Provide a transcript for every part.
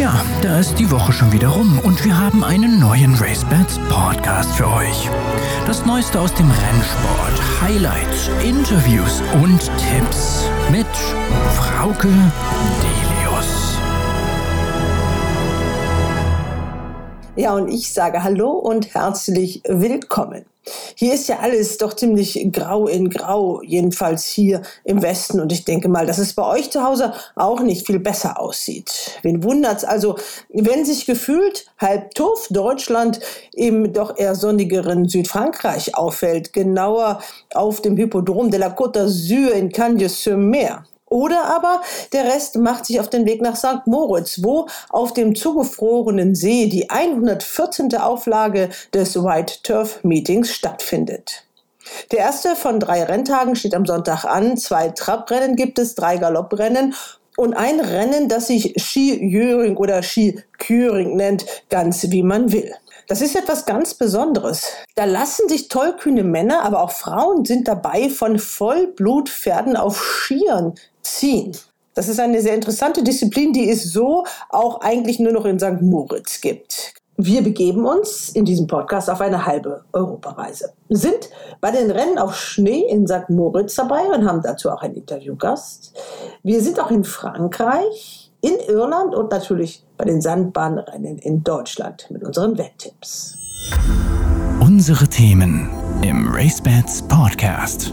Tja, da ist die Woche schon wieder rum und wir haben einen neuen RaceBets Podcast für euch. Das Neueste aus dem Rennsport, Highlights, Interviews und Tipps mit Frauke Delius. Ja, und ich sage Hallo und herzlich willkommen. Hier ist ja alles doch ziemlich grau in grau, jedenfalls hier im Westen. Und ich denke mal, dass es bei euch zu Hause auch nicht viel besser aussieht. Wen wundert's also, wenn sich gefühlt halb Tuff Deutschland im doch eher sonnigeren Südfrankreich auffällt, genauer auf dem Hippodrom de la Côte d'Azur in Cagnes-sur-Mer. Oder aber der Rest macht sich auf den Weg nach St. Moritz, wo auf dem zugefrorenen See die 114. Auflage des White Turf Meetings stattfindet. Der erste von drei Renntagen steht am Sonntag an. Zwei Traprennen gibt es, drei Galopprennen und ein Rennen, das sich Ski-Jöring oder Ski-Küring nennt, ganz wie man will. Das ist etwas ganz Besonderes. Da lassen sich tollkühne Männer, aber auch Frauen sind dabei von Vollblutpferden auf Skiern ziehen. Das ist eine sehr interessante Disziplin, die es so auch eigentlich nur noch in St. Moritz gibt. Wir begeben uns in diesem Podcast auf eine halbe Europareise. Sind bei den Rennen auf Schnee in St. Moritz dabei und haben dazu auch einen Interviewgast. Wir sind auch in Frankreich, in Irland und natürlich bei den Sandbahnrennen in Deutschland mit unseren Wetttipps. Unsere Themen im RaceBets Podcast.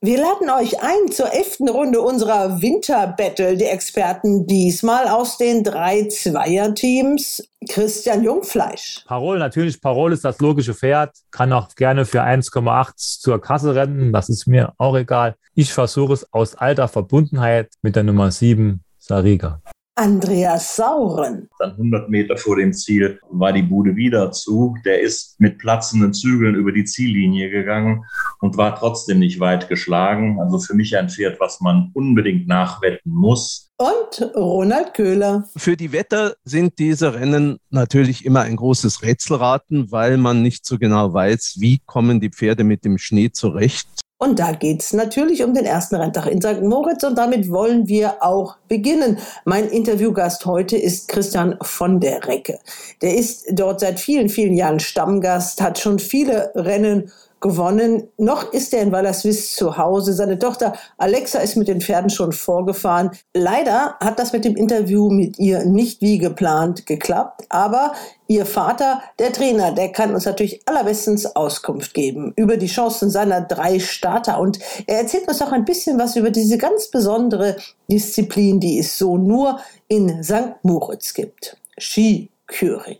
Wir laden euch ein zur elften Runde unserer Winterbattle der Experten, diesmal aus den drei Zweierteams. Christian Jungfleisch. Parol, natürlich, Parol ist das logische Pferd, kann auch gerne für 1,8 zur Kasse rennen, das ist mir auch egal. Ich versuche es aus alter Verbundenheit mit der Nummer 7, Sariga. Andreas Sauren. Dann 100 Meter vor dem Ziel war die Bude wieder zu. Der ist mit platzenden Zügeln über die Ziellinie gegangen und war trotzdem nicht weit geschlagen. Also für mich ein Pferd, was man unbedingt nachwetten muss. Und Ronald Köhler. Für die Wetter sind diese Rennen natürlich immer ein großes Rätselraten, weil man nicht so genau weiß, wie kommen die Pferde mit dem Schnee zurecht. Und da geht's natürlich um den ersten Renntag in St. Moritz und damit wollen wir auch beginnen. Mein Interviewgast heute ist Christian von der Recke. Der ist dort seit vielen, vielen Jahren Stammgast, hat schon viele Rennen gewonnen. Noch ist er in Wallerswiss zu Hause. Seine Tochter Alexa ist mit den Pferden schon vorgefahren. Leider hat das mit dem Interview mit ihr nicht wie geplant geklappt, aber ihr Vater, der Trainer, der kann uns natürlich allerbestens Auskunft geben über die Chancen seiner drei Starter und er erzählt uns auch ein bisschen was über diese ganz besondere Disziplin, die es so nur in St. Moritz gibt. Ski-Küring.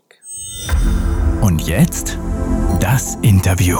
Und jetzt das Interview.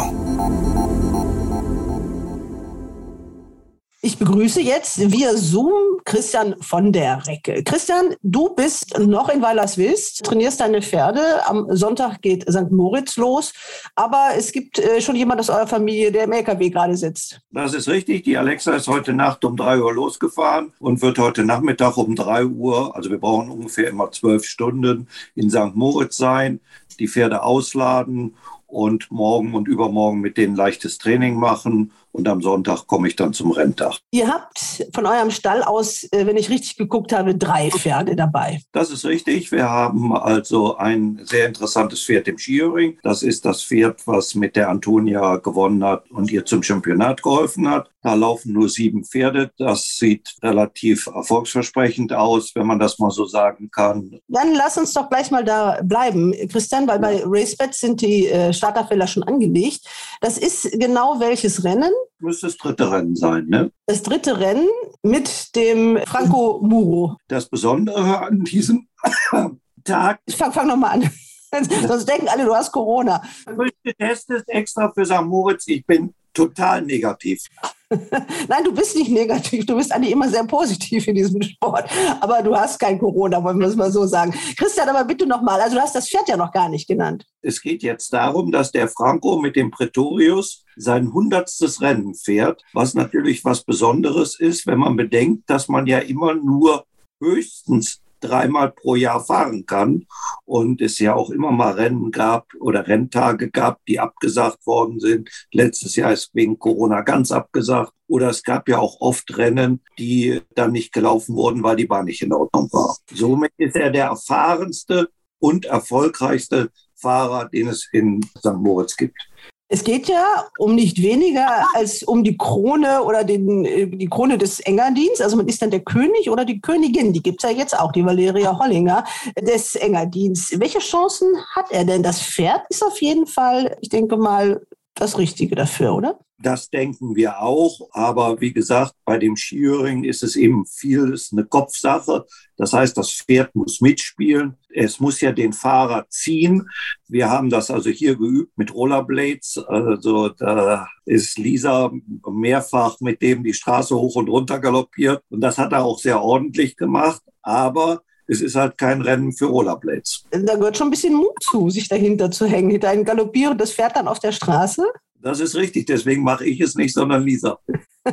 Ich begrüße jetzt via Zoom Christian von der Recke. Christian, du bist noch in Weilerswils, trainierst deine Pferde. Am Sonntag geht St. Moritz los. Aber es gibt äh, schon jemand aus eurer Familie, der im LKW gerade sitzt. Das ist richtig. Die Alexa ist heute Nacht um drei Uhr losgefahren und wird heute Nachmittag um drei Uhr, also wir brauchen ungefähr immer zwölf Stunden, in St. Moritz sein, die Pferde ausladen und morgen und übermorgen mit denen leichtes Training machen und am Sonntag komme ich dann zum Renntag. Ihr habt von eurem Stall aus, äh, wenn ich richtig geguckt habe, drei Pferde dabei. Das ist richtig. Wir haben also ein sehr interessantes Pferd im Skiering. Das ist das Pferd, was mit der Antonia gewonnen hat und ihr zum Championat geholfen hat. Da laufen nur sieben Pferde. Das sieht relativ erfolgsversprechend aus, wenn man das mal so sagen kann. Dann lass uns doch gleich mal da bleiben, Christian, weil bei RaceBets sind die äh, Starterfelder schon angelegt. Das ist genau welches Rennen? Müsste das dritte Rennen sein, ne? Das dritte Rennen mit dem Franco Muro. Das Besondere an diesem Tag. Ich fang, fang nochmal an. Sonst denken alle, du hast Corona. Ich getestet extra für St. Moritz. Ich bin total negativ. Nein, du bist nicht negativ. Du bist eigentlich immer sehr positiv in diesem Sport. Aber du hast kein Corona, wollen wir es mal so sagen. Christian, aber bitte nochmal. Also, du hast das Pferd ja noch gar nicht genannt. Es geht jetzt darum, dass der Franco mit dem Pretorius sein hundertstes Rennen fährt, was natürlich was Besonderes ist, wenn man bedenkt, dass man ja immer nur höchstens dreimal pro Jahr fahren kann und es ja auch immer mal Rennen gab oder Renntage gab, die abgesagt worden sind. Letztes Jahr ist wegen Corona ganz abgesagt. Oder es gab ja auch oft Rennen, die dann nicht gelaufen wurden, weil die Bahn nicht in Ordnung war. Somit ist er der erfahrenste und erfolgreichste Fahrer, den es in St. Moritz gibt. Es geht ja um nicht weniger als um die Krone oder den, äh, die Krone des Engadins. Also man ist dann der König oder die Königin. Die gibt es ja jetzt auch, die Valeria Hollinger des Engadins. Welche Chancen hat er denn? Das Pferd ist auf jeden Fall, ich denke mal, das Richtige dafür, oder? Das denken wir auch. Aber wie gesagt, bei dem Skiering ist es eben vieles eine Kopfsache. Das heißt, das Pferd muss mitspielen. Es muss ja den Fahrer ziehen. Wir haben das also hier geübt mit Rollerblades. Also da ist Lisa mehrfach mit dem die Straße hoch und runter galoppiert. Und das hat er auch sehr ordentlich gemacht. Aber es ist halt kein Rennen für Rollerblades. Da gehört schon ein bisschen Mut zu, sich dahinter zu hängen, hinter ein galoppierendes Pferd dann auf der Straße. Das ist richtig, deswegen mache ich es nicht, sondern Lisa.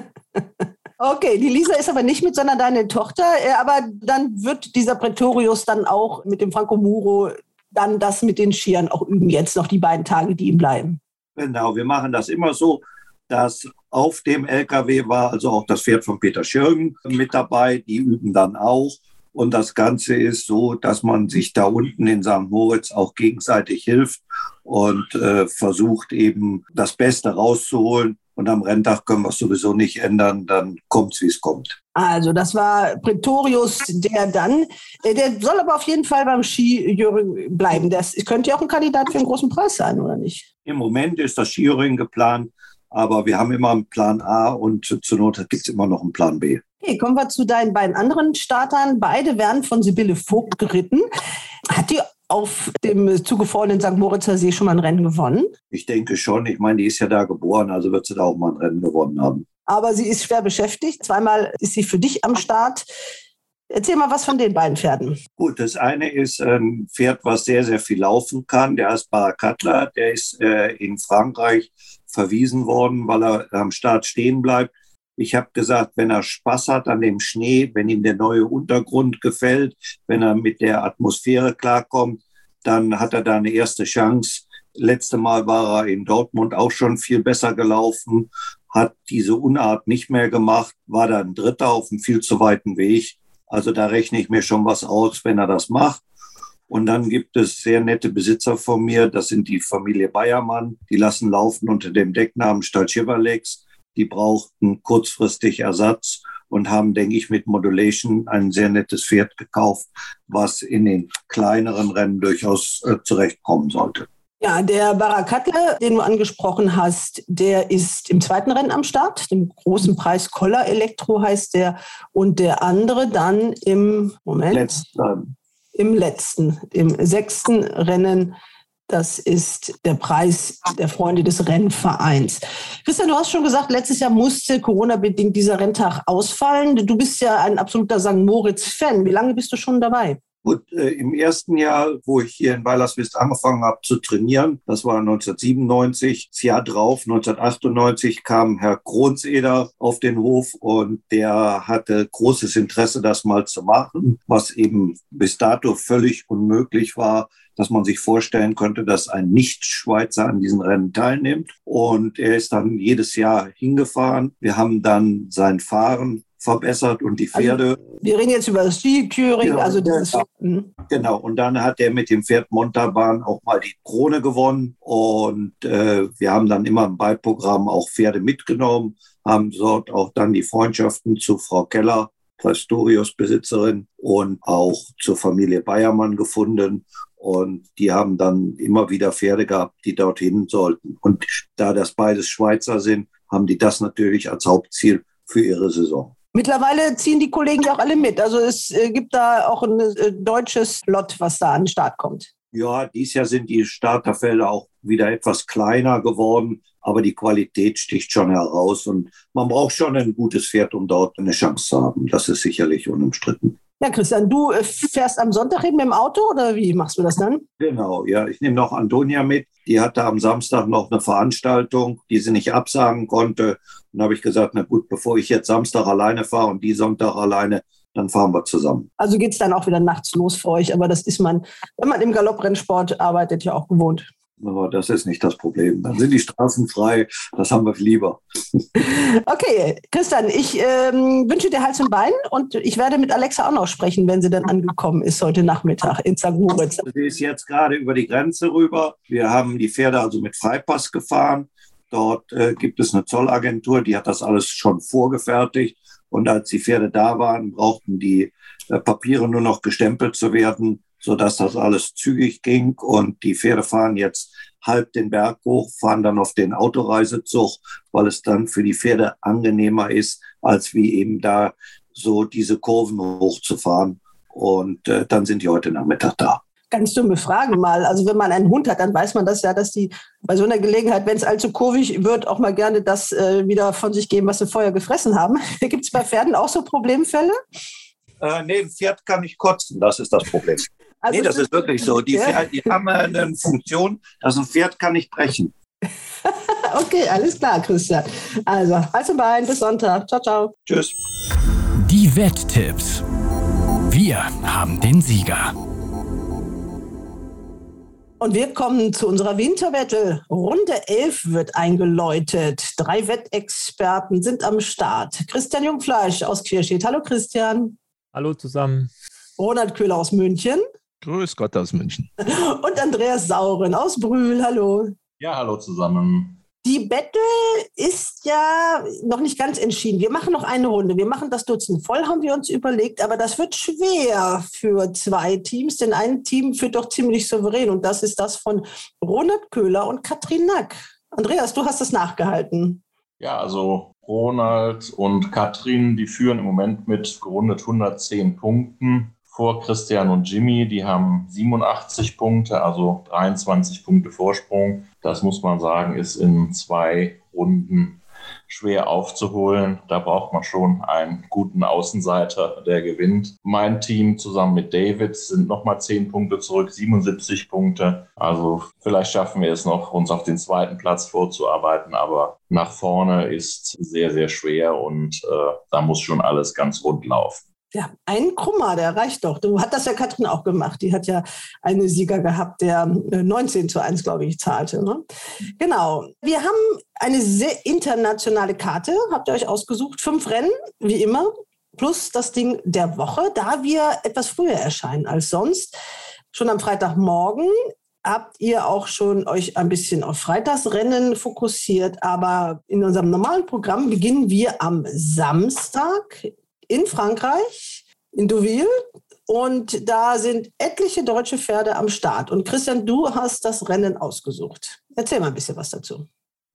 Okay, die Lisa ist aber nicht mit, sondern deine Tochter. Äh, aber dann wird dieser Pretorius dann auch mit dem Franco Muro dann das mit den Skiern auch üben, jetzt noch die beiden Tage, die ihm bleiben. Genau, wir machen das immer so, dass auf dem LKW war also auch das Pferd von Peter Schirgen mit dabei. Die üben dann auch. Und das Ganze ist so, dass man sich da unten in St. Moritz auch gegenseitig hilft und äh, versucht eben das Beste rauszuholen. Und am Renntag können wir es sowieso nicht ändern, dann kommt es, wie es kommt. Also das war Pretorius, der dann, äh, der soll aber auf jeden Fall beim Skijuring bleiben. Das könnte ja auch ein Kandidat für einen großen Preis sein, oder nicht? Im Moment ist das Skijuring geplant, aber wir haben immer einen Plan A und zur Not gibt es immer noch einen Plan B. Okay, kommen wir zu deinen beiden anderen Startern. Beide werden von Sibylle Vogt geritten. Hat die auf dem zugefrorenen St. Moritzer See schon mal ein Rennen gewonnen? Ich denke schon. Ich meine, die ist ja da geboren, also wird sie da auch mal ein Rennen gewonnen haben. Aber sie ist schwer beschäftigt. Zweimal ist sie für dich am Start. Erzähl mal was von den beiden Pferden. Gut, das eine ist ein Pferd, was sehr, sehr viel laufen kann. Der heißt Barakatla. Der ist äh, in Frankreich verwiesen worden, weil er am Start stehen bleibt. Ich habe gesagt, wenn er Spaß hat an dem Schnee, wenn ihm der neue Untergrund gefällt, wenn er mit der Atmosphäre klarkommt, dann hat er da eine erste Chance. Letzte Mal war er in Dortmund auch schon viel besser gelaufen, hat diese Unart nicht mehr gemacht, war dann Dritter auf einem viel zu weiten Weg. Also da rechne ich mir schon was aus, wenn er das macht. Und dann gibt es sehr nette Besitzer von mir, das sind die Familie Bayermann, die lassen laufen unter dem Decknamen Stadt Chevalex die brauchten kurzfristig Ersatz und haben, denke ich, mit Modulation ein sehr nettes Pferd gekauft, was in den kleineren Rennen durchaus äh, zurechtkommen sollte. Ja, der Barakatle, den du angesprochen hast, der ist im zweiten Rennen am Start, dem großen Preis Koller Elektro heißt der, und der andere dann im Moment. Letzten. Im letzten, im sechsten Rennen das ist der Preis der Freunde des Rennvereins. Christian, du hast schon gesagt, letztes Jahr musste Corona-bedingt dieser Renntag ausfallen. Du bist ja ein absoluter St. Moritz-Fan. Wie lange bist du schon dabei? Gut, äh, im ersten Jahr, wo ich hier in Weilerswist angefangen habe zu trainieren, das war 1997, das Jahr drauf, 1998, kam Herr Kronseder auf den Hof und der hatte großes Interesse, das mal zu machen, was eben bis dato völlig unmöglich war dass man sich vorstellen könnte, dass ein Nicht-Schweizer an diesen Rennen teilnimmt. Und er ist dann jedes Jahr hingefahren. Wir haben dann sein Fahren verbessert und die also, Pferde. Also, wir reden jetzt über das Ski-Touring, genau, also dieses. Genau. Mhm. genau, und dann hat er mit dem Pferd Montabahn auch mal die Krone gewonnen. Und äh, wir haben dann immer im Beiprogramm auch Pferde mitgenommen, haben dort auch dann die Freundschaften zu Frau Keller Pastorius-Besitzerin und auch zur Familie Bayermann gefunden. Und die haben dann immer wieder Pferde gehabt, die dorthin sollten. Und da das beides Schweizer sind, haben die das natürlich als Hauptziel für ihre Saison. Mittlerweile ziehen die Kollegen ja auch alle mit. Also es äh, gibt da auch ein äh, deutsches Lot, was da an den Start kommt. Ja, dieses Jahr sind die Starterfelder auch wieder etwas kleiner geworden, aber die Qualität sticht schon heraus und man braucht schon ein gutes Pferd, um dort eine Chance zu haben. Das ist sicherlich unumstritten. Ja, Christian, du äh, fährst am Sonntag mit dem Auto oder wie machst du das dann? Genau, ja. Ich nehme noch Antonia mit. Die hatte am Samstag noch eine Veranstaltung, die sie nicht absagen konnte. Dann habe ich gesagt, na gut, bevor ich jetzt Samstag alleine fahre und die Sonntag alleine, dann fahren wir zusammen. Also geht es dann auch wieder nachts los für euch, aber das ist man, wenn man im Galopprennsport arbeitet, ja auch gewohnt. Aber das ist nicht das Problem. Dann sind die Straßen frei. Das haben wir lieber. Okay, Christian, ich ähm, wünsche dir Hals und Bein und ich werde mit Alexa auch noch sprechen, wenn sie dann angekommen ist heute Nachmittag in St. Moritz. Sie ist jetzt gerade über die Grenze rüber. Wir haben die Pferde also mit Freipass gefahren. Dort äh, gibt es eine Zollagentur, die hat das alles schon vorgefertigt. Und als die Pferde da waren, brauchten die äh, Papiere nur noch gestempelt zu werden sodass das alles zügig ging. Und die Pferde fahren jetzt halb den Berg hoch, fahren dann auf den Autoreisezug, weil es dann für die Pferde angenehmer ist, als wie eben da so diese Kurven hochzufahren. Und äh, dann sind die heute Nachmittag da. Ganz dumme Frage mal. Also wenn man einen Hund hat, dann weiß man das ja, dass die bei so einer Gelegenheit, wenn es allzu kurvig wird, auch mal gerne das äh, wieder von sich geben, was sie vorher gefressen haben. Gibt es bei Pferden auch so Problemfälle? Äh, nee, ein Pferd kann nicht kotzen, das ist das Problem. Also nee, das ist wirklich so. Die, Pferde, die haben eine Funktion, dass ein Pferd kann nicht brechen. okay, alles klar, Christian. Also, also Bein, bis Sonntag. Ciao, ciao. Tschüss. Die Wetttipps. Wir haben den Sieger. Und wir kommen zu unserer Winterwette. Runde 11 wird eingeläutet. Drei Wettexperten sind am Start. Christian Jungfleisch aus Querstedt. Hallo Christian. Hallo zusammen. Ronald Köhler aus München. Grüß Gott aus München. Und Andreas Sauren aus Brühl. Hallo. Ja, hallo zusammen. Die Battle ist ja noch nicht ganz entschieden. Wir machen noch eine Runde. Wir machen das Dutzend voll, haben wir uns überlegt. Aber das wird schwer für zwei Teams, denn ein Team führt doch ziemlich souverän. Und das ist das von Ronald Köhler und Katrin Nack. Andreas, du hast das nachgehalten. Ja, also Ronald und Katrin, die führen im Moment mit gerundet 110 Punkten vor Christian und Jimmy. Die haben 87 Punkte, also 23 Punkte Vorsprung. Das muss man sagen, ist in zwei Runden schwer aufzuholen. Da braucht man schon einen guten Außenseiter, der gewinnt. Mein Team zusammen mit David sind nochmal 10 Punkte zurück, 77 Punkte. Also vielleicht schaffen wir es noch, uns auf den zweiten Platz vorzuarbeiten, aber nach vorne ist sehr, sehr schwer und äh, da muss schon alles ganz rund laufen. Ja, ein Krummer, der reicht doch. Du hat das ja Katrin auch gemacht. Die hat ja einen Sieger gehabt, der 19 äh, zu 1, glaube ich, zahlte. Ne? Genau. Wir haben eine sehr internationale Karte, habt ihr euch ausgesucht. Fünf Rennen, wie immer, plus das Ding der Woche, da wir etwas früher erscheinen als sonst. Schon am Freitagmorgen habt ihr auch schon euch ein bisschen auf Freitagsrennen fokussiert, aber in unserem normalen Programm beginnen wir am Samstag in Frankreich, in Deauville. Und da sind etliche deutsche Pferde am Start. Und Christian, du hast das Rennen ausgesucht. Erzähl mal ein bisschen was dazu.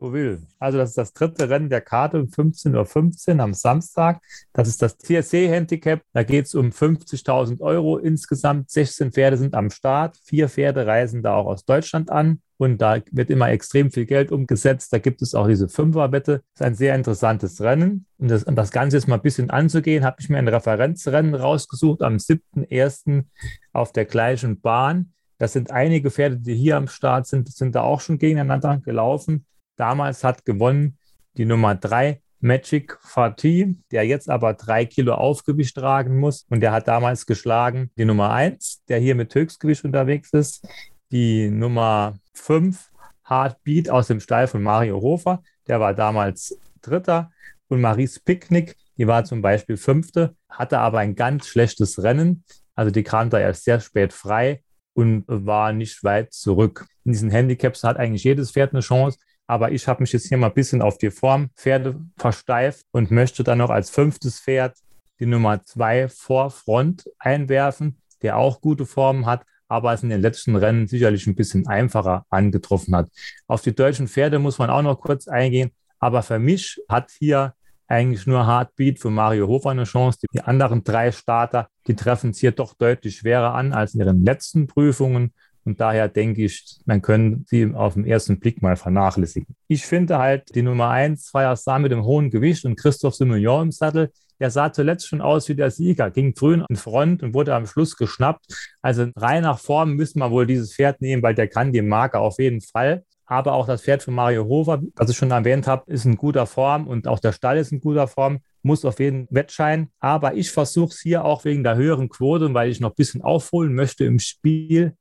Deauville. Also das ist das dritte Rennen der Karte um 15.15 Uhr am Samstag. Das ist das TSC-Handicap. Da geht es um 50.000 Euro insgesamt. 16 Pferde sind am Start. Vier Pferde reisen da auch aus Deutschland an und da wird immer extrem viel Geld umgesetzt. Da gibt es auch diese Fünferwette. Das ist ein sehr interessantes Rennen. Und das, um das Ganze jetzt mal ein bisschen anzugehen, habe ich mir ein Referenzrennen rausgesucht am 7.1. auf der gleichen Bahn. Das sind einige Pferde, die hier am Start sind, sind da auch schon gegeneinander gelaufen. Damals hat gewonnen die Nummer 3 Magic Fatih, der jetzt aber drei Kilo Aufgewicht tragen muss. Und der hat damals geschlagen die Nummer 1, der hier mit Höchstgewicht unterwegs ist die Nummer 5, Heartbeat aus dem Stall von Mario Hofer. Der war damals Dritter. Und Maries Picknick, die war zum Beispiel Fünfte, hatte aber ein ganz schlechtes Rennen. Also die kam da erst sehr spät frei und war nicht weit zurück. In diesen Handicaps hat eigentlich jedes Pferd eine Chance. Aber ich habe mich jetzt hier mal ein bisschen auf die Form Pferde versteift und möchte dann noch als fünftes Pferd die Nummer zwei vor Front einwerfen, der auch gute Formen hat aber es in den letzten Rennen sicherlich ein bisschen einfacher angetroffen hat. Auf die deutschen Pferde muss man auch noch kurz eingehen, aber für mich hat hier eigentlich nur Heartbeat für Mario Hofer eine Chance. Die anderen drei Starter, die treffen es hier doch deutlich schwerer an als in ihren letzten Prüfungen. Und daher denke ich, man könnte sie auf den ersten Blick mal vernachlässigen. Ich finde halt die Nummer eins, Freier Star mit dem hohen Gewicht und Christoph Simeon im Sattel, der sah zuletzt schon aus wie der Sieger, ging früh in Front und wurde am Schluss geschnappt. Also rein nach Form müssen wir wohl dieses Pferd nehmen, weil der kann die Marke auf jeden Fall. Aber auch das Pferd von Mario Hofer, was ich schon erwähnt habe, ist in guter Form und auch der Stall ist in guter Form. muss auf jeden Wettschein. Aber ich versuche es hier auch wegen der höheren Quote, weil ich noch ein bisschen aufholen möchte im Spiel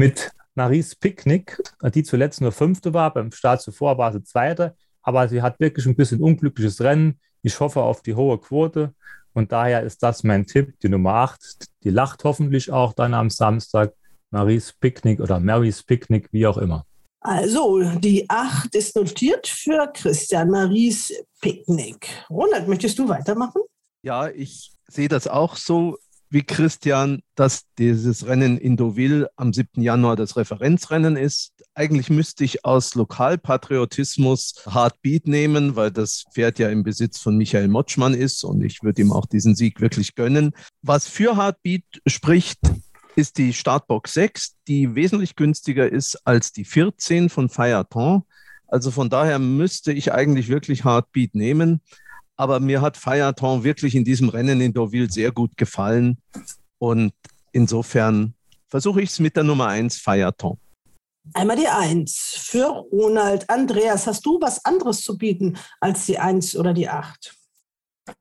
mit Naris Picknick, die zuletzt nur Fünfte war. Beim Start zuvor war sie Zweite. Aber sie hat wirklich ein bisschen unglückliches Rennen. Ich hoffe auf die hohe Quote. Und daher ist das mein Tipp, die Nummer 8. Die lacht hoffentlich auch dann am Samstag. Maries Picknick oder Marys Picknick, wie auch immer. Also, die 8 ist notiert für Christian Maries Picknick. Ronald, möchtest du weitermachen? Ja, ich sehe das auch so wie Christian, dass dieses Rennen in Deauville am 7. Januar das Referenzrennen ist. Eigentlich müsste ich aus Lokalpatriotismus Heartbeat nehmen, weil das Pferd ja im Besitz von Michael Motschmann ist und ich würde ihm auch diesen Sieg wirklich gönnen. Was für Heartbeat spricht, ist die Startbox 6, die wesentlich günstiger ist als die 14 von Fireton. Also von daher müsste ich eigentlich wirklich Heartbeat nehmen. Aber mir hat Fireton wirklich in diesem Rennen in Deauville sehr gut gefallen. Und insofern versuche ich es mit der Nummer 1 Fireton. Einmal die 1 für Ronald. Andreas, hast du was anderes zu bieten als die 1 oder die 8?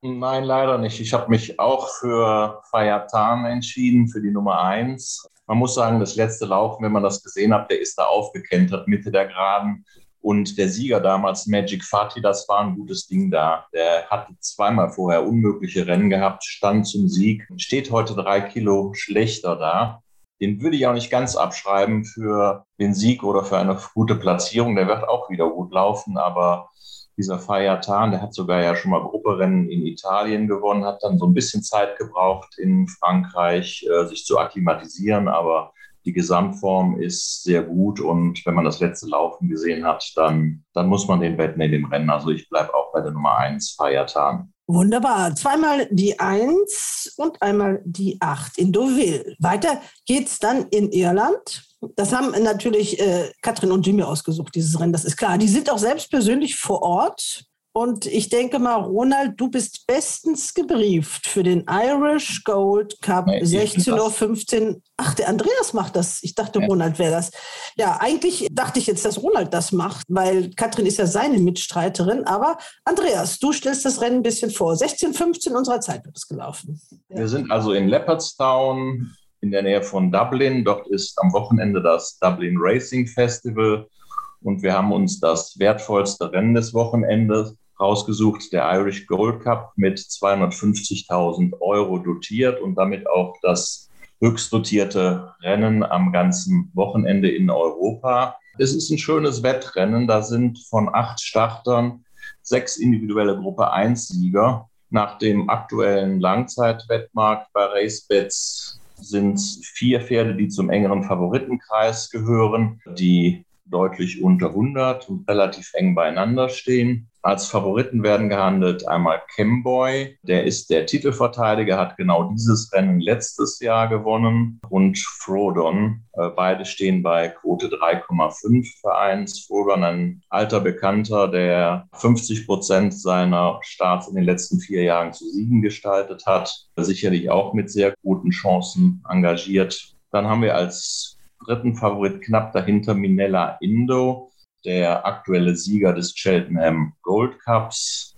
Nein, leider nicht. Ich habe mich auch für Fayatan entschieden, für die Nummer 1. Man muss sagen, das letzte Laufen, wenn man das gesehen hat, der ist da aufgekentert, Mitte der Geraden. Und der Sieger damals, Magic Fatih, das war ein gutes Ding da. Der hatte zweimal vorher unmögliche Rennen gehabt, stand zum Sieg, steht heute drei Kilo schlechter da. Den würde ich auch nicht ganz abschreiben für den Sieg oder für eine gute Platzierung. Der wird auch wieder gut laufen, aber dieser Fayatan, der hat sogar ja schon mal Grupperennen in Italien gewonnen, hat dann so ein bisschen Zeit gebraucht in Frankreich, äh, sich zu akklimatisieren, aber die Gesamtform ist sehr gut und wenn man das letzte Laufen gesehen hat, dann, dann muss man den wetten in dem Rennen. Also ich bleibe auch bei der Nummer 1, Fayatan. Wunderbar. Zweimal die 1 und einmal die 8 in Deauville. Weiter geht's dann in Irland. Das haben natürlich äh, Katrin und Jimmy ausgesucht, dieses Rennen, das ist klar. Die sind auch selbst persönlich vor Ort. Und ich denke mal, Ronald, du bist bestens gebrieft für den Irish Gold Cup nee, 16.15 Uhr. Ach, der Andreas macht das. Ich dachte, ja. Ronald wäre das. Ja, eigentlich dachte ich jetzt, dass Ronald das macht, weil Katrin ist ja seine Mitstreiterin. Aber Andreas, du stellst das Rennen ein bisschen vor. 16.15 unserer Zeit wird es gelaufen. Ja. Wir sind also in Leopardstown in der Nähe von Dublin. Dort ist am Wochenende das Dublin Racing Festival. Und wir haben uns das wertvollste Rennen des Wochenendes rausgesucht, der Irish Gold Cup mit 250.000 Euro dotiert und damit auch das höchst dotierte Rennen am ganzen Wochenende in Europa. Es ist ein schönes Wettrennen. Da sind von acht Startern sechs individuelle Gruppe 1 Sieger. Nach dem aktuellen Langzeitwettmarkt bei RaceBets sind vier Pferde, die zum engeren Favoritenkreis gehören, die deutlich unter 100 und relativ eng beieinander stehen. Als Favoriten werden gehandelt einmal Camboy, der ist der Titelverteidiger, hat genau dieses Rennen letztes Jahr gewonnen und Frodon. Äh, beide stehen bei Quote 3,5 für eins. Frodon ein alter Bekannter, der 50 Prozent seiner Starts in den letzten vier Jahren zu Siegen gestaltet hat, sicherlich auch mit sehr guten Chancen engagiert. Dann haben wir als dritten Favorit knapp dahinter Minella Indo der aktuelle Sieger des Cheltenham Gold Cups.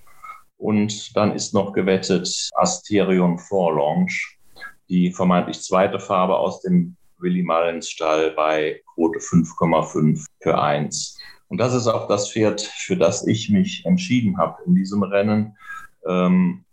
Und dann ist noch gewettet Asterion Forlaunch, die vermeintlich zweite Farbe aus dem Willy Mullins Stall bei Quote 5,5 für 1. Und das ist auch das Pferd, für das ich mich entschieden habe in diesem Rennen. Ähm,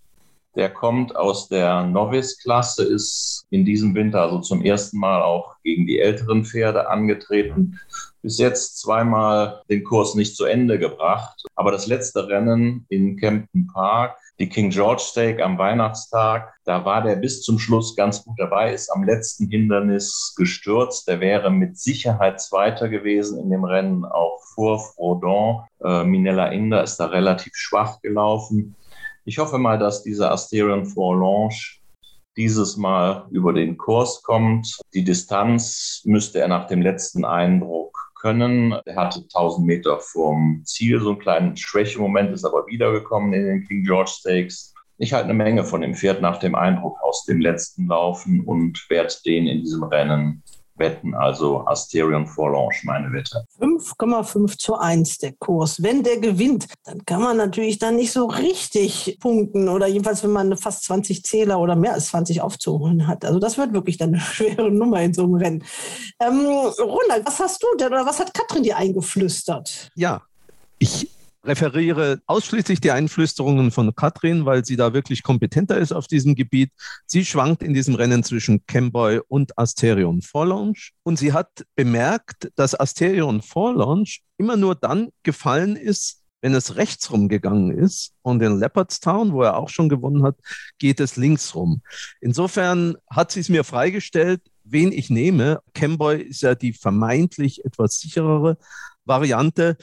der kommt aus der Novice-Klasse, ist in diesem Winter also zum ersten Mal auch gegen die älteren Pferde angetreten. Bis jetzt zweimal den Kurs nicht zu Ende gebracht. Aber das letzte Rennen in Kempton Park, die King George Stake am Weihnachtstag, da war der bis zum Schluss ganz gut dabei, ist am letzten Hindernis gestürzt. Der wäre mit Sicherheit Zweiter gewesen in dem Rennen, auch vor Frodon. Äh, Minella Inder ist da relativ schwach gelaufen. Ich hoffe mal, dass dieser Asterion Forlange dieses Mal über den Kurs kommt. Die Distanz müsste er nach dem letzten Eindruck können. Er hatte 1000 Meter vom Ziel, so einen kleinen Schwächemoment, ist aber wiedergekommen in den King George Stakes. Ich halte eine Menge von dem Pferd nach dem Eindruck aus dem letzten Laufen und werde den in diesem Rennen wetten, also Asterion Forlange, meine Wette. 5,5 zu 1 der Kurs. Wenn der gewinnt, dann kann man natürlich dann nicht so richtig punkten oder jedenfalls, wenn man fast 20 Zähler oder mehr als 20 aufzuholen hat. Also das wird wirklich dann eine schwere Nummer in so einem Rennen. Ähm, Ronald, was hast du denn oder was hat Katrin dir eingeflüstert? Ja, ich referiere ausschließlich die Einflüsterungen von Katrin, weil sie da wirklich kompetenter ist auf diesem Gebiet. Sie schwankt in diesem Rennen zwischen Camboy und Asterion Vorlaunch und sie hat bemerkt, dass Asterion Vorlaunch immer nur dann gefallen ist, wenn es rechtsrum gegangen ist und in Leopardstown, wo er auch schon gewonnen hat, geht es linksrum. Insofern hat sie es mir freigestellt, wen ich nehme. Camboy ist ja die vermeintlich etwas sicherere Variante.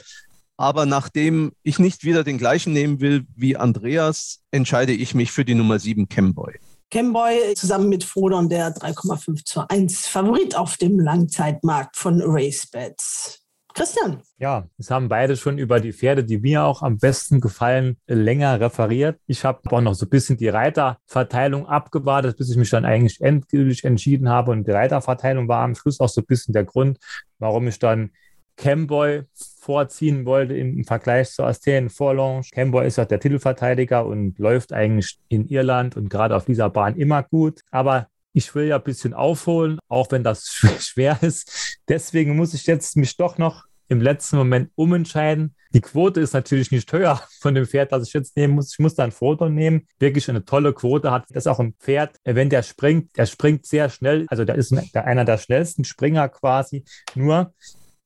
Aber nachdem ich nicht wieder den gleichen nehmen will wie Andreas, entscheide ich mich für die Nummer 7 Camboy. Camboy zusammen mit Frodon der 3,5 zu 1 Favorit auf dem Langzeitmarkt von RaceBets. Christian. Ja, es haben beide schon über die Pferde, die mir auch am besten gefallen, länger referiert. Ich habe auch noch so ein bisschen die Reiterverteilung abgewartet, bis ich mich dann eigentlich endgültig entschieden habe. Und die Reiterverteilung war am Schluss auch so ein bisschen der Grund, warum ich dann Camboy vorziehen wollte im Vergleich zu Asteen Vorlaunch. Camboy ist ja der Titelverteidiger und läuft eigentlich in Irland und gerade auf dieser Bahn immer gut. Aber ich will ja ein bisschen aufholen, auch wenn das schwer ist. Deswegen muss ich jetzt mich doch noch im letzten Moment umentscheiden. Die Quote ist natürlich nicht höher von dem Pferd, das ich jetzt nehmen muss. Ich muss da ein Foto nehmen. Wirklich eine tolle Quote hat. Das auch ein Pferd, wenn der springt, der springt sehr schnell. Also der ist einer der schnellsten Springer quasi. Nur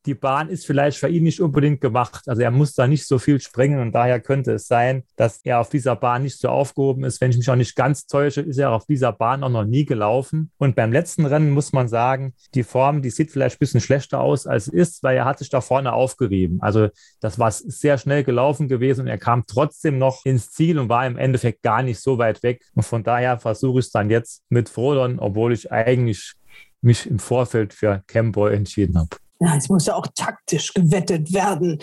die Bahn ist vielleicht für ihn nicht unbedingt gemacht. Also er muss da nicht so viel springen und daher könnte es sein, dass er auf dieser Bahn nicht so aufgehoben ist. Wenn ich mich auch nicht ganz täusche, ist er auf dieser Bahn auch noch nie gelaufen. Und beim letzten Rennen muss man sagen, die Form, die sieht vielleicht ein bisschen schlechter aus, als ist, weil er hat sich da vorne aufgerieben. Also das war sehr schnell gelaufen gewesen und er kam trotzdem noch ins Ziel und war im Endeffekt gar nicht so weit weg. Und von daher versuche ich es dann jetzt mit Frodon, obwohl ich eigentlich mich im Vorfeld für Camboy entschieden habe. Ja, es muss ja auch taktisch gewettet werden.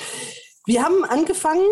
Wir haben angefangen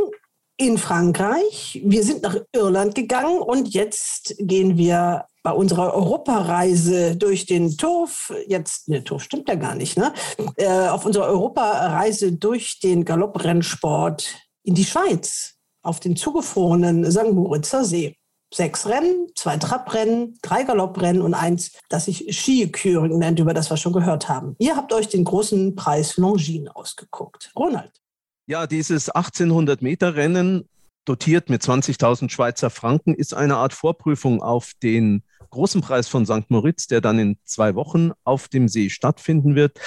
in Frankreich. Wir sind nach Irland gegangen und jetzt gehen wir bei unserer Europareise durch den Turf, jetzt, ne, Turf stimmt ja gar nicht, ne? Äh, auf unserer Europareise durch den Galopprennsport in die Schweiz, auf den zugefrorenen St. Moritzer See sechs Rennen, zwei Traprennen, drei Galopprennen und eins, das sich Skiküren nennt, über das wir schon gehört haben. Ihr habt euch den großen Preis Longines ausgeguckt. Ronald. Ja, dieses 1800 Meter Rennen, dotiert mit 20.000 Schweizer Franken, ist eine Art Vorprüfung auf den großen Preis von St. Moritz, der dann in zwei Wochen auf dem See stattfinden wird.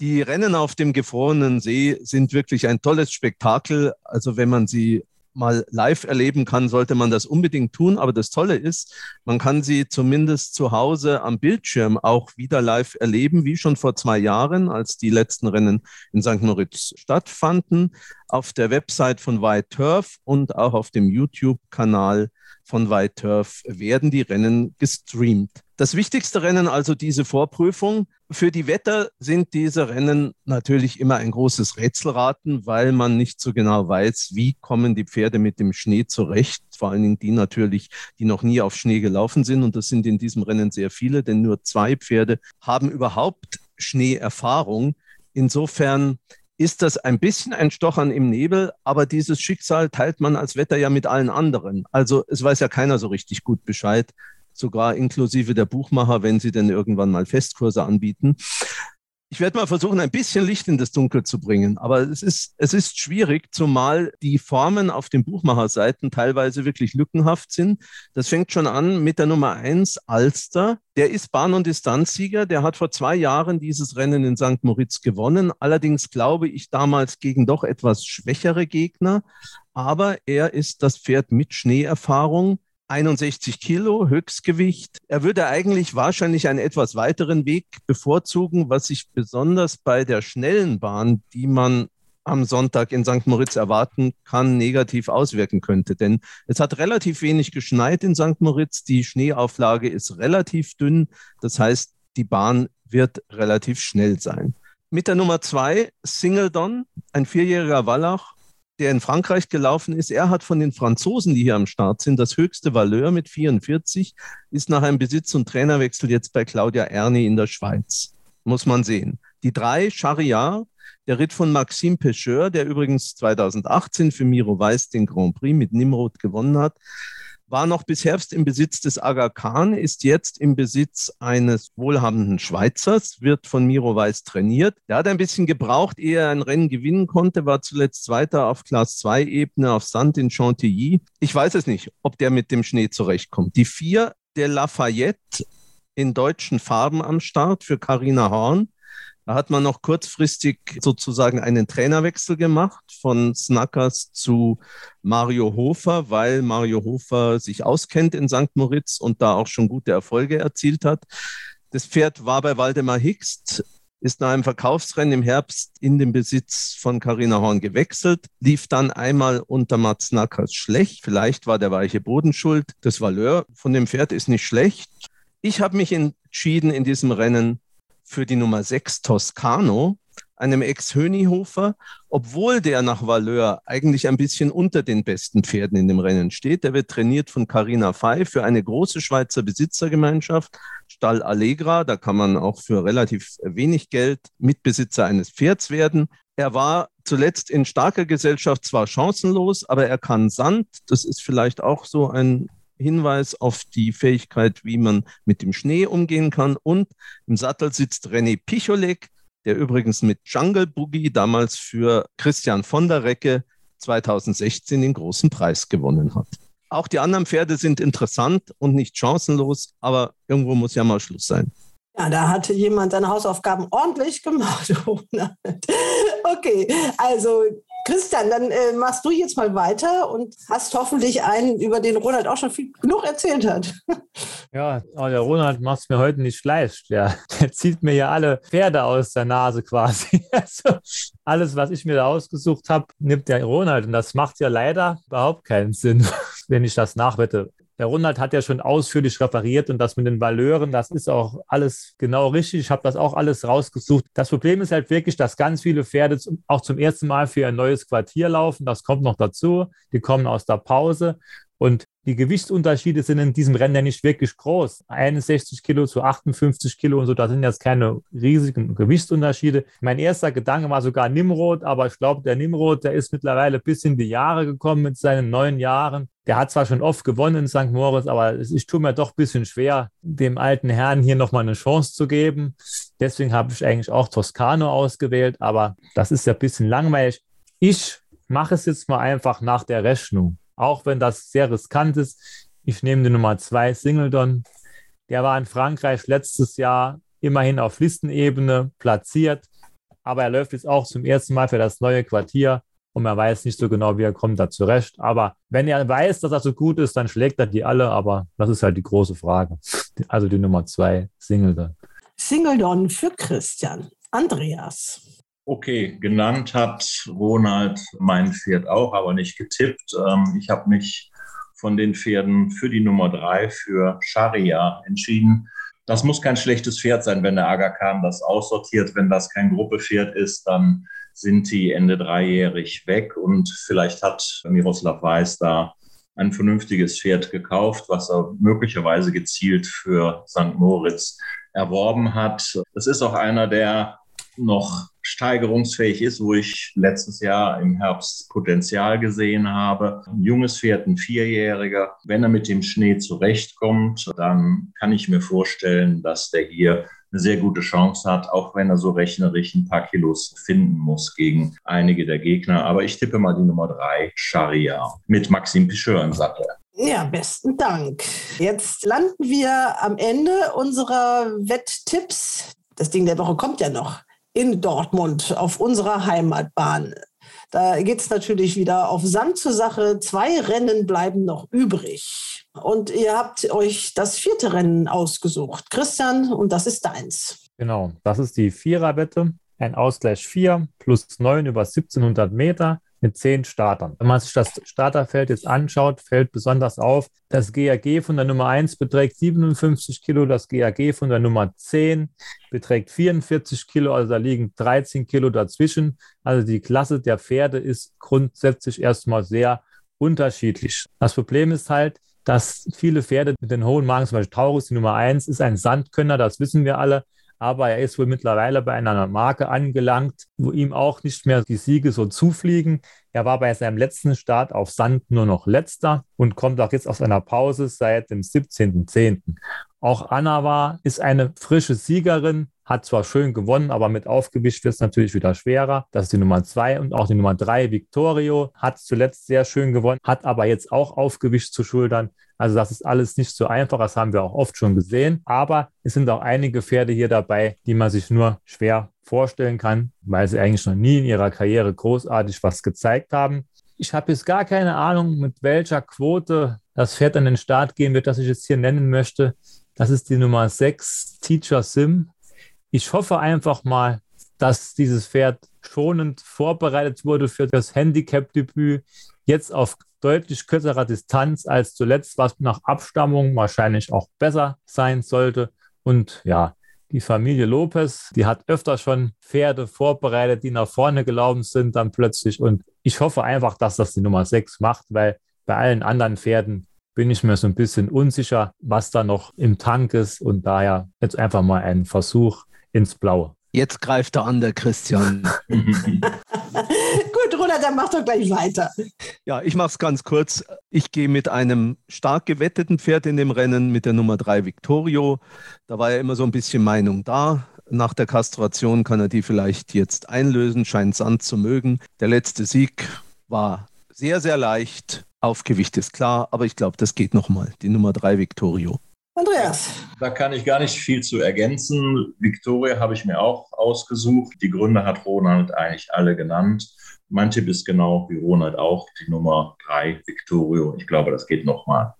Die Rennen auf dem gefrorenen See sind wirklich ein tolles Spektakel. Also wenn man sie mal live erleben kann, sollte man das unbedingt tun. Aber das Tolle ist, man kann sie zumindest zu Hause am Bildschirm auch wieder live erleben, wie schon vor zwei Jahren, als die letzten Rennen in St. Moritz stattfanden, auf der Website von White Turf und auch auf dem YouTube-Kanal von White Turf werden die Rennen gestreamt. Das wichtigste Rennen, also diese Vorprüfung. Für die Wetter sind diese Rennen natürlich immer ein großes Rätselraten, weil man nicht so genau weiß, wie kommen die Pferde mit dem Schnee zurecht. Vor allen Dingen die natürlich, die noch nie auf Schnee gelaufen sind. Und das sind in diesem Rennen sehr viele, denn nur zwei Pferde haben überhaupt Schneeerfahrung. Insofern ist das ein bisschen ein Stochern im Nebel, aber dieses Schicksal teilt man als Wetter ja mit allen anderen. Also es weiß ja keiner so richtig gut Bescheid, sogar inklusive der Buchmacher, wenn sie denn irgendwann mal Festkurse anbieten. Ich werde mal versuchen, ein bisschen Licht in das Dunkel zu bringen, aber es ist, es ist schwierig, zumal die Formen auf den Buchmacherseiten teilweise wirklich lückenhaft sind. Das fängt schon an mit der Nummer eins Alster. Der ist Bahn- und Distanzsieger. Der hat vor zwei Jahren dieses Rennen in St. Moritz gewonnen. Allerdings glaube ich damals gegen doch etwas schwächere Gegner. Aber er ist das Pferd mit Schneeerfahrung. 61 Kilo Höchstgewicht. Er würde eigentlich wahrscheinlich einen etwas weiteren Weg bevorzugen, was sich besonders bei der schnellen Bahn, die man am Sonntag in St. Moritz erwarten kann, negativ auswirken könnte. Denn es hat relativ wenig geschneit in St. Moritz. Die Schneeauflage ist relativ dünn. Das heißt, die Bahn wird relativ schnell sein. Mit der Nummer zwei, Singledon, ein vierjähriger Wallach, der in Frankreich gelaufen ist, er hat von den Franzosen, die hier am Start sind, das höchste Valeur mit 44, ist nach einem Besitz- und Trainerwechsel jetzt bei Claudia Erni in der Schweiz. muss man sehen. Die drei, Chariar, der Ritt von Maxime Pecheur, der übrigens 2018 für Miro Weiß den Grand Prix mit Nimrod gewonnen hat, war noch bis Herbst im Besitz des Aga Khan, ist jetzt im Besitz eines wohlhabenden Schweizers, wird von Miro Weiß trainiert. Der hat ein bisschen gebraucht, ehe er ein Rennen gewinnen konnte, war zuletzt Zweiter auf Class 2 Ebene auf Sand in Chantilly. Ich weiß es nicht, ob der mit dem Schnee zurechtkommt. Die vier der Lafayette in deutschen Farben am Start für Carina Horn. Da hat man noch kurzfristig sozusagen einen Trainerwechsel gemacht von Snackers zu Mario Hofer, weil Mario Hofer sich auskennt in St. Moritz und da auch schon gute Erfolge erzielt hat. Das Pferd war bei Waldemar Hickst, ist nach einem Verkaufsrennen im Herbst in den Besitz von Carina Horn gewechselt, lief dann einmal unter Mats Snackers schlecht. Vielleicht war der weiche Boden schuld. Das Valeur von dem Pferd ist nicht schlecht. Ich habe mich entschieden in diesem Rennen für die Nummer 6 Toscano, einem Ex-Hönihofer, obwohl der nach Valeur eigentlich ein bisschen unter den besten Pferden in dem Rennen steht. Der wird trainiert von Carina Fey für eine große Schweizer Besitzergemeinschaft, Stall Allegra. Da kann man auch für relativ wenig Geld Mitbesitzer eines Pferds werden. Er war zuletzt in starker Gesellschaft zwar chancenlos, aber er kann Sand. Das ist vielleicht auch so ein Hinweis auf die Fähigkeit, wie man mit dem Schnee umgehen kann. Und im Sattel sitzt René Picholek, der übrigens mit Jungle Boogie damals für Christian von der Recke 2016 den großen Preis gewonnen hat. Auch die anderen Pferde sind interessant und nicht chancenlos, aber irgendwo muss ja mal Schluss sein. Ja, da hatte jemand seine Hausaufgaben ordentlich gemacht. okay, also Christian, dann äh, machst du jetzt mal weiter und hast hoffentlich einen, über den Ronald auch schon viel genug erzählt hat. Ja, oh, der Ronald macht es mir heute nicht leicht. Ja. Der zieht mir ja alle Pferde aus der Nase quasi. Also, alles, was ich mir da ausgesucht habe, nimmt der Ronald. Und das macht ja leider überhaupt keinen Sinn, wenn ich das nachwette. Der Ronald hat ja schon ausführlich referiert und das mit den Valeuren, das ist auch alles genau richtig. Ich habe das auch alles rausgesucht. Das Problem ist halt wirklich, dass ganz viele Pferde auch zum ersten Mal für ein neues Quartier laufen. Das kommt noch dazu. Die kommen aus der Pause und die Gewichtsunterschiede sind in diesem Rennen ja nicht wirklich groß. 61 Kilo zu 58 Kilo und so, da sind jetzt keine riesigen Gewichtsunterschiede. Mein erster Gedanke war sogar Nimrod, aber ich glaube, der Nimrod, der ist mittlerweile bis in die Jahre gekommen mit seinen neun Jahren. Der hat zwar schon oft gewonnen in St. Moritz, aber ich tue mir doch ein bisschen schwer, dem alten Herrn hier nochmal eine Chance zu geben. Deswegen habe ich eigentlich auch Toscano ausgewählt, aber das ist ja ein bisschen langweilig. Ich mache es jetzt mal einfach nach der Rechnung auch wenn das sehr riskant ist. Ich nehme die Nummer zwei, Singleton. Der war in Frankreich letztes Jahr immerhin auf Listenebene platziert, aber er läuft jetzt auch zum ersten Mal für das neue Quartier und man weiß nicht so genau, wie er kommt da zurecht. Aber wenn er weiß, dass er so gut ist, dann schlägt er die alle, aber das ist halt die große Frage. Also die Nummer zwei, Singleton. Singleton für Christian. Andreas. Okay, genannt hat Ronald mein Pferd auch, aber nicht getippt. Ähm, ich habe mich von den Pferden für die Nummer drei, für Sharia entschieden. Das muss kein schlechtes Pferd sein, wenn der Aga Khan das aussortiert. Wenn das kein Gruppepferd ist, dann sind die Ende dreijährig weg und vielleicht hat Miroslav Weiß da ein vernünftiges Pferd gekauft, was er möglicherweise gezielt für St. Moritz erworben hat. Es ist auch einer der noch steigerungsfähig ist, wo ich letztes Jahr im Herbst Potenzial gesehen habe. Ein junges Pferd, ein Vierjähriger, wenn er mit dem Schnee zurechtkommt, dann kann ich mir vorstellen, dass der hier eine sehr gute Chance hat, auch wenn er so rechnerisch ein paar Kilos finden muss gegen einige der Gegner. Aber ich tippe mal die Nummer drei, Sharia, mit Maxim Picheur im Sattel. Ja, besten Dank. Jetzt landen wir am Ende unserer Wetttipps. Das Ding der Woche kommt ja noch in Dortmund auf unserer Heimatbahn. Da geht es natürlich wieder auf Sand zur Sache. Zwei Rennen bleiben noch übrig. Und ihr habt euch das vierte Rennen ausgesucht. Christian, und das ist deins. Genau, das ist die Viererwette. Ein Ausgleich 4 plus 9 über 1700 Meter mit zehn Startern. Wenn man sich das Starterfeld jetzt anschaut, fällt besonders auf, das GAG von der Nummer 1 beträgt 57 Kilo, das GAG von der Nummer 10 beträgt 44 Kilo, also da liegen 13 Kilo dazwischen. Also die Klasse der Pferde ist grundsätzlich erstmal sehr unterschiedlich. Das Problem ist halt, dass viele Pferde mit den hohen Magen, zum Beispiel Taurus, die Nummer 1, ist ein Sandkönner, das wissen wir alle aber er ist wohl mittlerweile bei einer Marke angelangt, wo ihm auch nicht mehr die Siege so zufliegen. Er war bei seinem letzten Start auf Sand nur noch letzter und kommt auch jetzt aus einer Pause seit dem 17.10. Auch Anna war, ist eine frische Siegerin, hat zwar schön gewonnen, aber mit Aufgewicht wird es natürlich wieder schwerer. Das ist die Nummer zwei und auch die Nummer drei, Victorio, hat zuletzt sehr schön gewonnen, hat aber jetzt auch Aufgewicht zu schultern. Also das ist alles nicht so einfach, das haben wir auch oft schon gesehen. Aber es sind auch einige Pferde hier dabei, die man sich nur schwer vorstellen kann, weil sie eigentlich noch nie in ihrer Karriere großartig was gezeigt haben. Ich habe jetzt gar keine Ahnung, mit welcher Quote das Pferd an den Start gehen wird, das ich jetzt hier nennen möchte. Das ist die Nummer 6, Teacher Sim. Ich hoffe einfach mal, dass dieses Pferd schonend vorbereitet wurde für das Handicap-Debüt. Jetzt auf deutlich kürzerer Distanz als zuletzt, was nach Abstammung wahrscheinlich auch besser sein sollte. Und ja, die Familie Lopez, die hat öfter schon Pferde vorbereitet, die nach vorne gelaufen sind dann plötzlich. Und ich hoffe einfach, dass das die Nummer 6 macht, weil bei allen anderen Pferden bin ich mir so ein bisschen unsicher, was da noch im Tank ist. Und daher jetzt einfach mal ein Versuch, ins Blaue. Jetzt greift er an, der Christian. Roland, dann mach doch gleich weiter. Ja, ich mache es ganz kurz. Ich gehe mit einem stark gewetteten Pferd in dem Rennen, mit der Nummer 3 Victorio. Da war ja immer so ein bisschen Meinung da. Nach der Kastration kann er die vielleicht jetzt einlösen, scheint Sand zu mögen. Der letzte Sieg war sehr, sehr leicht. Aufgewicht ist klar, aber ich glaube, das geht nochmal. Die Nummer 3 Victorio. Andreas. Da kann ich gar nicht viel zu ergänzen. Victoria habe ich mir auch ausgesucht. Die Gründe hat Ronald eigentlich alle genannt. Mein Tipp ist genau wie Ronald auch die Nummer 3, Victorio. Ich glaube, das geht nochmal.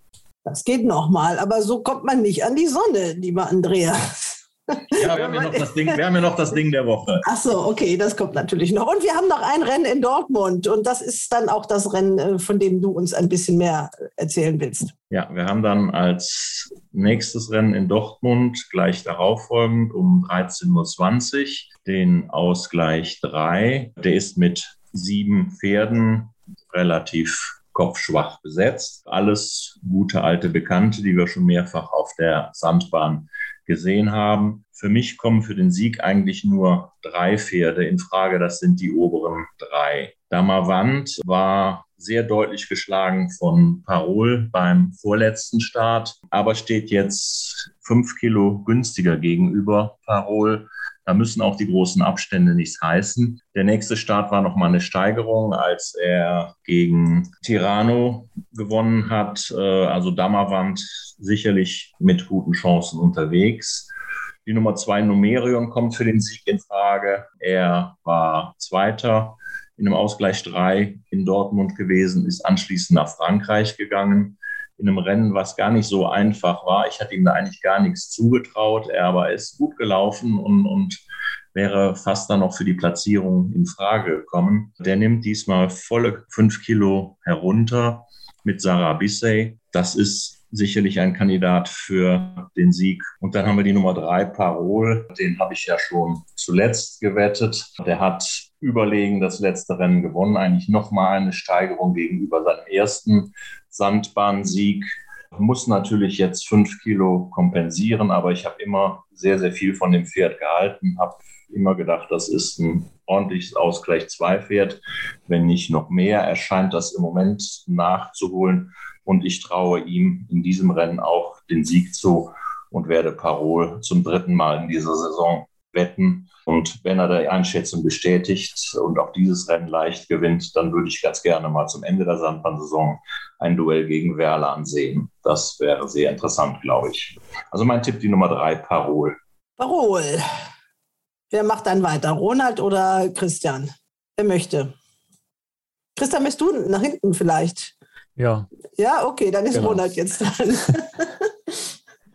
Das geht nochmal, aber so kommt man nicht an die Sonne, lieber Andreas. Ja, wir haben, ja noch das Ding, wir haben ja noch das Ding der Woche. Ach so, okay, das kommt natürlich noch. Und wir haben noch ein Rennen in Dortmund und das ist dann auch das Rennen, äh, von dem du uns ein bisschen mehr erzählen willst. Ja, wir haben dann als nächstes Rennen in Dortmund gleich darauf folgend um 13.20 Uhr den Ausgleich 3. Der ist mit sieben Pferden relativ kopfschwach besetzt. Alles gute alte Bekannte, die wir schon mehrfach auf der Sandbahn gesehen haben. Für mich kommen für den Sieg eigentlich nur drei Pferde in Frage. Das sind die oberen drei. Damavand war sehr deutlich geschlagen von Parol beim vorletzten Start, aber steht jetzt fünf Kilo günstiger gegenüber Parol. Da müssen auch die großen Abstände nichts heißen. Der nächste Start war nochmal eine Steigerung, als er gegen Tirano gewonnen hat. Äh, also Dammerwand sicherlich mit guten Chancen unterwegs. Die Nummer zwei Numerion kommt für den Sieg in Frage. Er war Zweiter in einem Ausgleich 3 in Dortmund gewesen, ist anschließend nach Frankreich gegangen in einem Rennen, was gar nicht so einfach war. Ich hatte ihm da eigentlich gar nichts zugetraut. Er aber ist gut gelaufen und, und wäre fast dann noch für die Platzierung in Frage gekommen. Der nimmt diesmal volle fünf Kilo herunter mit Sarah Bissey. Das ist sicherlich ein Kandidat für den Sieg. Und dann haben wir die Nummer drei, Parol. Den habe ich ja schon zuletzt gewettet. Der hat überlegen das letzte Rennen gewonnen. Eigentlich nochmal eine Steigerung gegenüber seinem ersten Sandbahnsieg. Muss natürlich jetzt fünf Kilo kompensieren, aber ich habe immer sehr, sehr viel von dem Pferd gehalten, habe immer gedacht, das ist ein ordentliches Ausgleich 2 Pferd. Wenn nicht noch mehr, erscheint das im Moment nachzuholen. Und ich traue ihm in diesem Rennen auch den Sieg zu und werde Parol zum dritten Mal in dieser Saison wetten. Und wenn er die Einschätzung bestätigt und auch dieses Rennen leicht gewinnt, dann würde ich ganz gerne mal zum Ende der Sandbahnsaison ein Duell gegen Werle ansehen. Das wäre sehr interessant, glaube ich. Also mein Tipp, die Nummer drei, Parol. Parol. Wer macht dann weiter? Ronald oder Christian? Wer möchte? Christian, bist du nach hinten vielleicht? Ja. Ja, okay, dann ist genau. Ronald jetzt dran.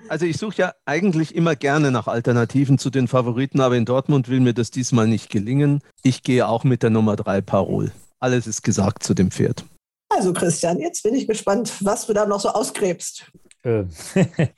Also ich suche ja eigentlich immer gerne nach Alternativen zu den Favoriten, aber in Dortmund will mir das diesmal nicht gelingen. Ich gehe auch mit der Nummer 3 Parol. Alles ist gesagt zu dem Pferd. Also Christian, jetzt bin ich gespannt, was du da noch so ausgräbst. Äh,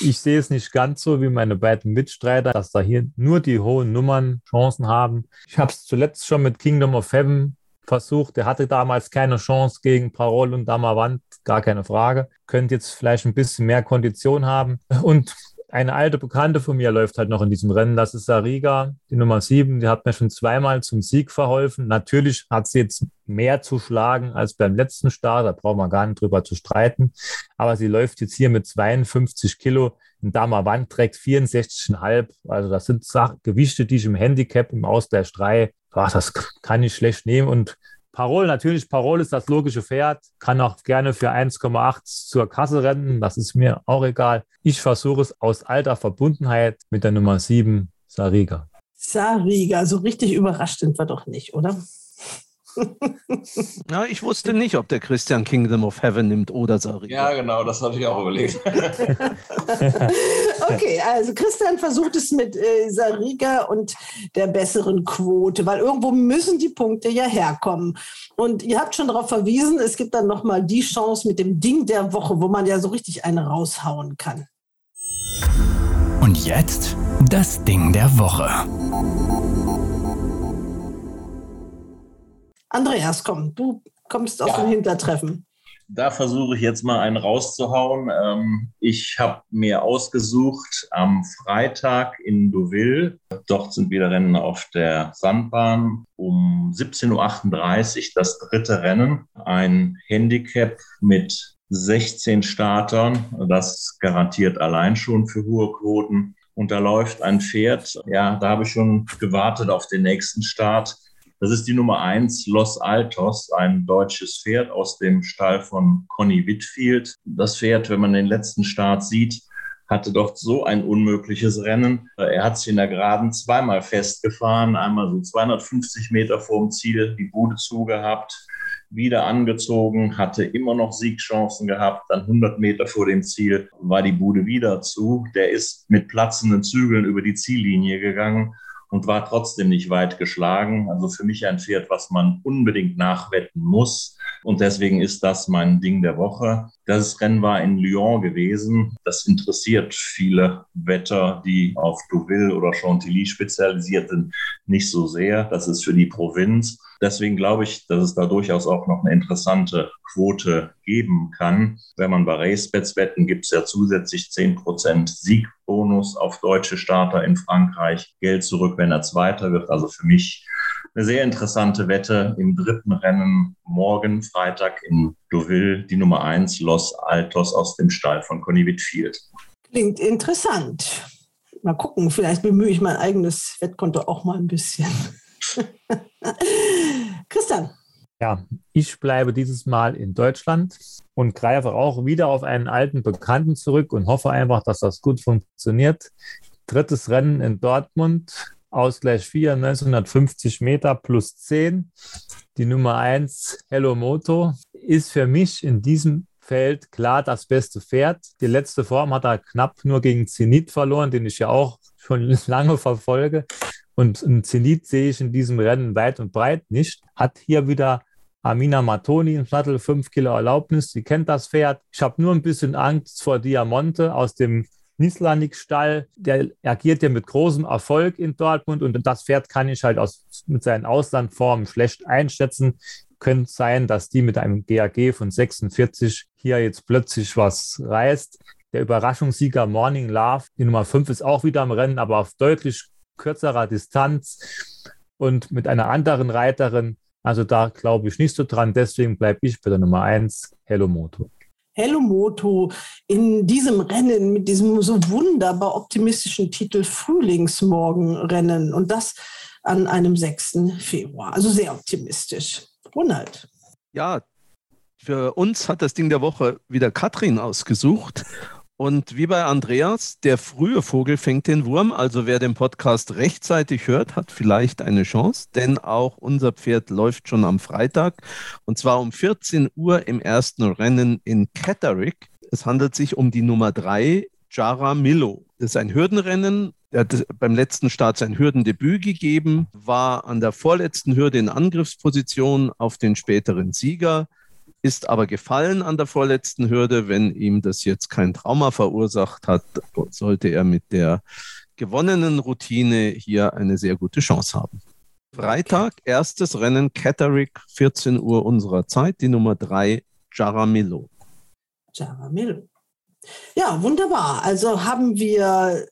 ich sehe es nicht ganz so wie meine beiden Mitstreiter, dass da hier nur die hohen Nummern Chancen haben. Ich habe es zuletzt schon mit Kingdom of Heaven versucht. Er hatte damals keine Chance gegen Parol und Damavand, gar keine Frage. Könnte jetzt vielleicht ein bisschen mehr Kondition haben. Und eine alte Bekannte von mir läuft halt noch in diesem Rennen. Das ist Sariga, die Nummer sieben. Die hat mir schon zweimal zum Sieg verholfen. Natürlich hat sie jetzt mehr zu schlagen als beim letzten Start. Da braucht man gar nicht drüber zu streiten. Aber sie läuft jetzt hier mit 52 Kilo. Ein Dama Wand trägt 64,5. Also das sind Gewichte, die ich im Handicap im Ausgleich 3, ach, das kann ich schlecht nehmen. Und Parol, natürlich, Parol ist das logische Pferd, kann auch gerne für 1,8 zur Kasse rennen, das ist mir auch egal. Ich versuche es aus alter Verbundenheit mit der Nummer 7, Sariga. Sariga, so richtig überrascht sind wir doch nicht, oder? ja, ich wusste nicht, ob der Christian Kingdom of Heaven nimmt oder Sariga. Ja, genau, das habe ich auch überlegt. okay, also Christian versucht es mit äh, Sariga und der besseren Quote, weil irgendwo müssen die Punkte ja herkommen. Und ihr habt schon darauf verwiesen, es gibt dann nochmal die Chance mit dem Ding der Woche, wo man ja so richtig eine raushauen kann. Und jetzt das Ding der Woche. Andreas, komm, du kommst aus ja. dem Hintertreffen. Da versuche ich jetzt mal einen rauszuhauen. Ähm, ich habe mir ausgesucht am Freitag in Deauville. Dort sind wieder Rennen auf der Sandbahn. Um 17.38 Uhr das dritte Rennen. Ein Handicap mit 16 Startern. Das garantiert allein schon für hohe Quoten. Und da läuft ein Pferd. Ja, da habe ich schon gewartet auf den nächsten Start. Das ist die Nummer eins, Los Altos, ein deutsches Pferd aus dem Stall von Conny Whitfield. Das Pferd, wenn man den letzten Start sieht, hatte doch so ein unmögliches Rennen. Er hat sich in der Geraden zweimal festgefahren, einmal so 250 Meter vorm Ziel die Bude zugehabt, wieder angezogen, hatte immer noch Siegchancen gehabt, dann 100 Meter vor dem Ziel war die Bude wieder zu. Der ist mit platzenden Zügeln über die Ziellinie gegangen und war trotzdem nicht weit geschlagen. Also für mich ein Pferd, was man unbedingt nachwetten muss. Und deswegen ist das mein Ding der Woche. Das Rennen war in Lyon gewesen. Das interessiert viele Wetter, die auf Deauville oder Chantilly spezialisiert sind, nicht so sehr. Das ist für die Provinz. Deswegen glaube ich, dass es da durchaus auch noch eine interessante Quote geben kann. Wenn man bei Racebets wetten, gibt es ja zusätzlich 10% Siegbonus auf deutsche Starter in Frankreich. Geld zurück, wenn er Zweiter wird. Also für mich eine sehr interessante Wette im dritten Rennen morgen Freitag in Deauville, die Nummer 1 Los Altos aus dem Stall von Conny Whitfield. Klingt interessant. Mal gucken, vielleicht bemühe ich mein eigenes Wettkonto auch mal ein bisschen. Christian. Ja, ich bleibe dieses Mal in Deutschland und greife auch wieder auf einen alten Bekannten zurück und hoffe einfach, dass das gut funktioniert. Drittes Rennen in Dortmund, Ausgleich 4, 1950 Meter plus 10. Die Nummer 1, Hello Moto, ist für mich in diesem Feld klar das beste Pferd. Die letzte Form hat er knapp nur gegen Zenit verloren, den ich ja auch schon lange verfolge. Und ein Zenit sehe ich in diesem Rennen weit und breit nicht. Hat hier wieder Amina Matoni im Sattel 5 Kilo Erlaubnis. Sie kennt das Pferd. Ich habe nur ein bisschen Angst vor Diamante aus dem Nislanik-Stall. Der agiert ja mit großem Erfolg in Dortmund und das Pferd kann ich halt aus, mit seinen Auslandformen schlecht einschätzen. Könnte sein, dass die mit einem GAG von 46 hier jetzt plötzlich was reißt. Der Überraschungssieger Morning Love, die Nummer 5 ist auch wieder im Rennen, aber auf deutlich kürzerer Distanz und mit einer anderen Reiterin. Also da glaube ich nicht so dran. Deswegen bleibe ich bei der Nummer 1, Hello Moto. Hello Moto in diesem Rennen mit diesem so wunderbar optimistischen Titel Frühlingsmorgenrennen und das an einem 6. Februar. Also sehr optimistisch. Ronald. Ja, für uns hat das Ding der Woche wieder Katrin ausgesucht und wie bei Andreas, der frühe Vogel fängt den Wurm. Also wer den Podcast rechtzeitig hört, hat vielleicht eine Chance, denn auch unser Pferd läuft schon am Freitag und zwar um 14 Uhr im ersten Rennen in Catterick. Es handelt sich um die Nummer 3, Jara Milo. Das ist ein Hürdenrennen. Er hat beim letzten Start sein Hürdendebüt gegeben, war an der vorletzten Hürde in Angriffsposition auf den späteren Sieger ist aber gefallen an der vorletzten Hürde. Wenn ihm das jetzt kein Trauma verursacht hat, sollte er mit der gewonnenen Routine hier eine sehr gute Chance haben. Freitag, erstes Rennen Catterick, 14 Uhr unserer Zeit, die Nummer 3, Jaramillo. Jaramillo. Ja, wunderbar. Also haben wir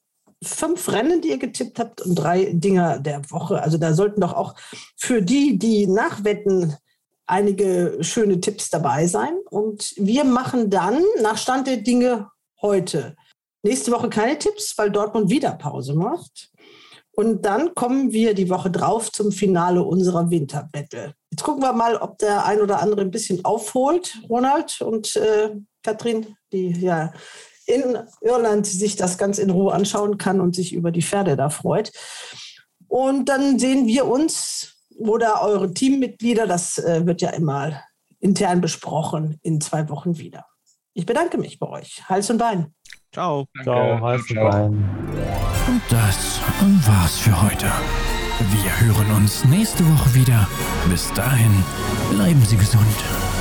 fünf Rennen, die ihr getippt habt und drei Dinger der Woche. Also da sollten doch auch für die, die nachwetten, einige schöne Tipps dabei sein. Und wir machen dann nach Stand der Dinge heute. Nächste Woche keine Tipps, weil Dortmund wieder Pause macht. Und dann kommen wir die Woche drauf zum Finale unserer Winterbattle. Jetzt gucken wir mal, ob der ein oder andere ein bisschen aufholt, Ronald und äh, Katrin, die ja in Irland sich das ganz in Ruhe anschauen kann und sich über die Pferde da freut. Und dann sehen wir uns oder eure Teammitglieder, das äh, wird ja immer intern besprochen, in zwei Wochen wieder. Ich bedanke mich bei euch. Hals und Bein. Ciao. Ciao, Hals und Bein. Und das war's für heute. Wir hören uns nächste Woche wieder. Bis dahin, bleiben Sie gesund.